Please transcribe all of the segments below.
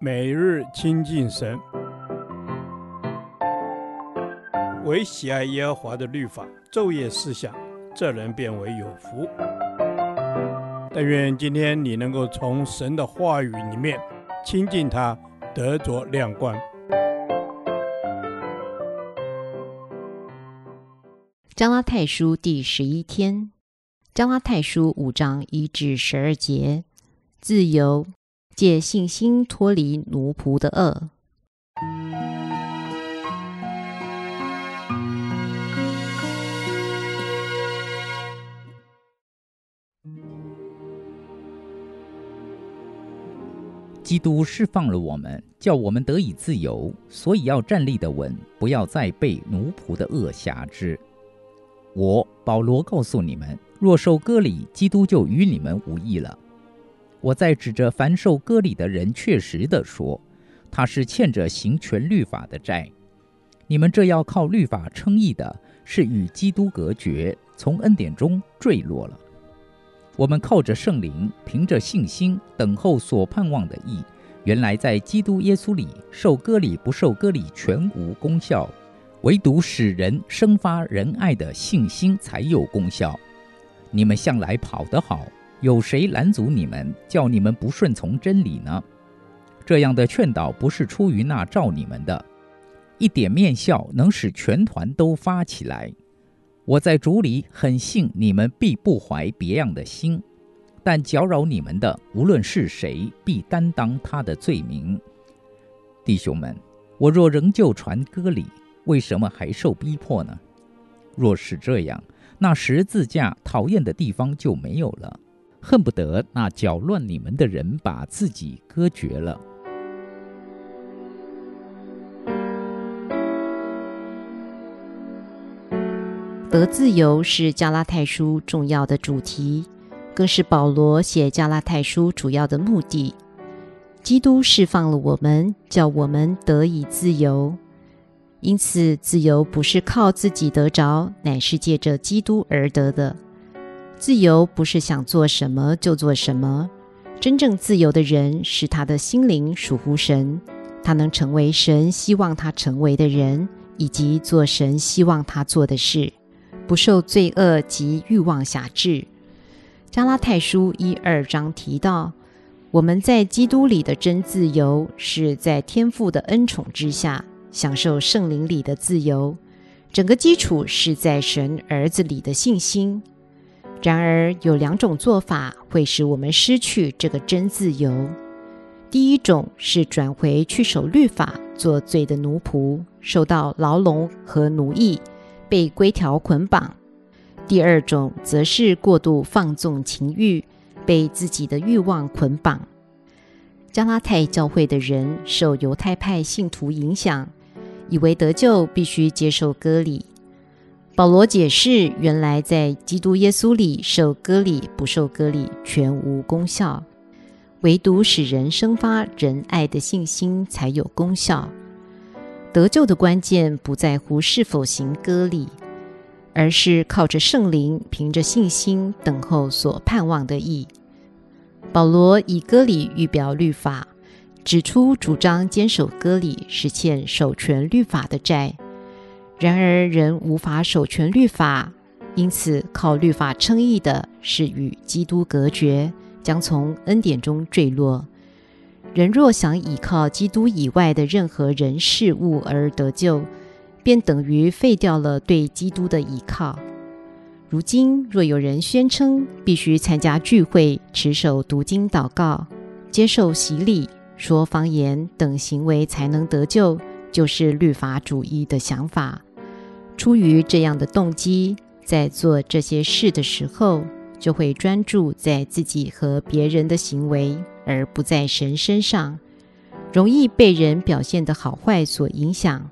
每日亲近神，唯喜爱耶和华的律法，昼夜思想，这人便为有福。但愿今天你能够从神的话语里面亲近他，得着亮光。加拉太书第十一天，加拉太书五章一至十二节，自由。借信心脱离奴仆的恶。基督释放了我们，叫我们得以自由，所以要站立的稳，不要再被奴仆的恶挟制。我保罗告诉你们：若受割礼，基督就与你们无益了。我在指着凡受割礼的人确实地说，他是欠着行全律法的债。你们这要靠律法称义的，是与基督隔绝，从恩典中坠落了。我们靠着圣灵，凭着信心等候所盼望的义。原来在基督耶稣里，受割礼不受割礼全无功效，唯独使人生发仁爱的信心才有功效。你们向来跑得好。有谁拦阻你们，叫你们不顺从真理呢？这样的劝导不是出于那召你们的。一点面笑能使全团都发起来。我在主里很信你们必不怀别样的心，但搅扰你们的，无论是谁，必担当他的罪名。弟兄们，我若仍旧传歌礼，为什么还受逼迫呢？若是这样，那十字架讨厌的地方就没有了。恨不得那搅乱你们的人把自己割绝了。得自由是加拉太书重要的主题，更是保罗写加拉太书主要的目的。基督释放了我们，叫我们得以自由。因此，自由不是靠自己得着，乃是借着基督而得的。自由不是想做什么就做什么，真正自由的人是他的心灵属乎神，他能成为神希望他成为的人，以及做神希望他做的事，不受罪恶及欲望辖制。加拉太书一二章提到，我们在基督里的真自由，是在天父的恩宠之下享受圣灵里的自由，整个基础是在神儿子里的信心。然而，有两种做法会使我们失去这个真自由。第一种是转回去守律法，做罪的奴仆，受到牢笼和奴役，被规条捆绑；第二种则是过度放纵情欲，被自己的欲望捆绑。加拉太教会的人受犹太派信徒影响，以为得救必须接受割礼。保罗解释，原来在基督耶稣里受割礼不受割礼全无功效，唯独使人生发仁爱的信心才有功效。得救的关键不在乎是否行割礼，而是靠着圣灵，凭着信心等候所盼望的义。保罗以割礼预表律法，指出主张坚守割礼是欠守全律法的债。然而，人无法守全律法，因此靠律法称义的是与基督隔绝，将从恩典中坠落。人若想倚靠基督以外的任何人事物而得救，便等于废掉了对基督的倚靠。如今，若有人宣称必须参加聚会、持守读经、祷告、接受洗礼、说方言等行为才能得救，就是律法主义的想法。出于这样的动机，在做这些事的时候，就会专注在自己和别人的行为，而不在神身上，容易被人表现的好坏所影响。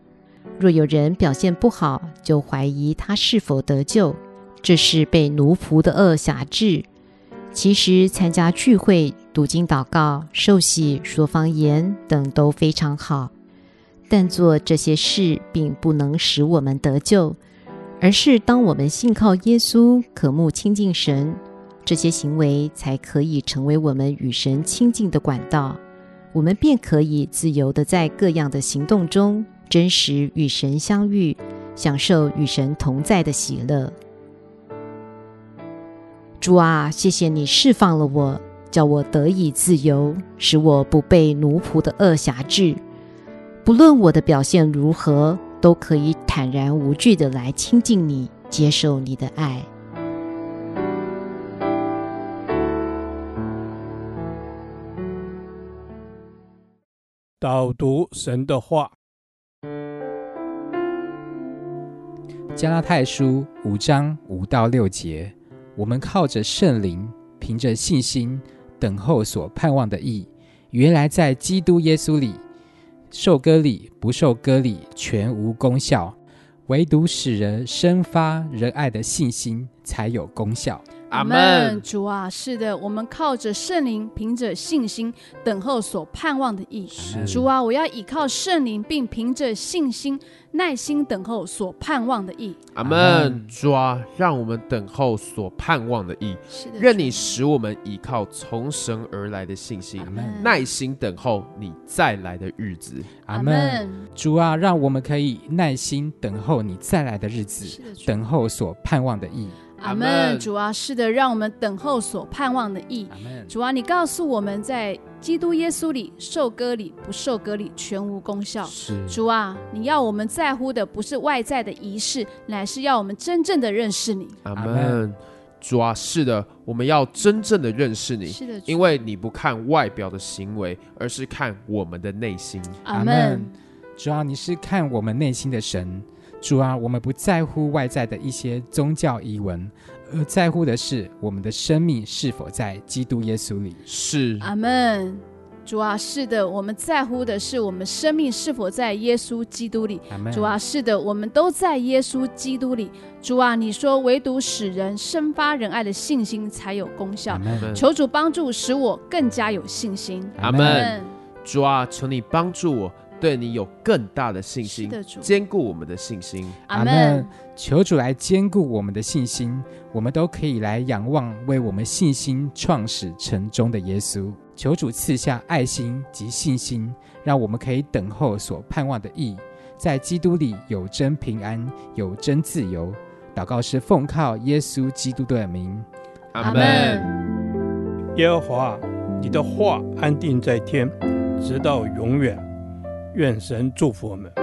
若有人表现不好，就怀疑他是否得救，这是被奴仆的恶辖制。其实参加聚会、读经、祷告、受洗、说方言等都非常好。但做这些事并不能使我们得救，而是当我们信靠耶稣、渴慕亲近神，这些行为才可以成为我们与神亲近的管道。我们便可以自由地在各样的行动中，真实与神相遇，享受与神同在的喜乐。主啊，谢谢你释放了我，叫我得以自由，使我不被奴仆的轭挟制。不论我的表现如何，都可以坦然无惧的来亲近你，接受你的爱。导读神的话，加拉太书五章五到六节，我们靠着圣灵，凭着信心等候所盼望的义。原来在基督耶稣里，受割礼不受割礼全无功效，唯独使人生发仁爱的信心才有功效。阿门，主啊，是的，我们靠着圣灵，凭着信心等候所盼望的意。主啊，我要倚靠圣灵，并凭着信心耐心等候所盼望的意。阿门，主啊，让我们等候所盼望的意。是的，愿你使我们倚靠从神而来的信心，耐心等候你再来的日子。阿门，主啊，让我们可以耐心等候你再来的日子，等候所盼望的义。阿门，主啊，是的，让我们等候所盼望的义。主啊，你告诉我们在基督耶稣里受割礼不受割礼全无功效。是主啊，你要我们在乎的不是外在的仪式，乃是要我们真正的认识你。阿门，主啊，是的，我们要真正的认识你。是的，因为你不看外表的行为，而是看我们的内心。阿门，主啊，你是看我们内心的神。主啊，我们不在乎外在的一些宗教仪文，而在乎的是我们的生命是否在基督耶稣里。是，阿门。主啊，是的，我们在乎的是我们生命是否在耶稣基督里。阿门。主啊，是的，我们都在耶稣基督里。主啊，你说唯独使人生发仁爱的信心才有功效。求主帮助，使我更加有信心。阿门。主啊，求你帮助我。对你有更大的信心，坚固我们的信心。阿门。求主来坚固我们的信心，我们都可以来仰望为我们信心创始成终的耶稣。求主赐下爱心及信心，让我们可以等候所盼望的义，在基督里有真平安，有真自由。祷告是奉靠耶稣基督的名。阿门。耶和华，你的话安定在天，直到永远。愿神祝福我们。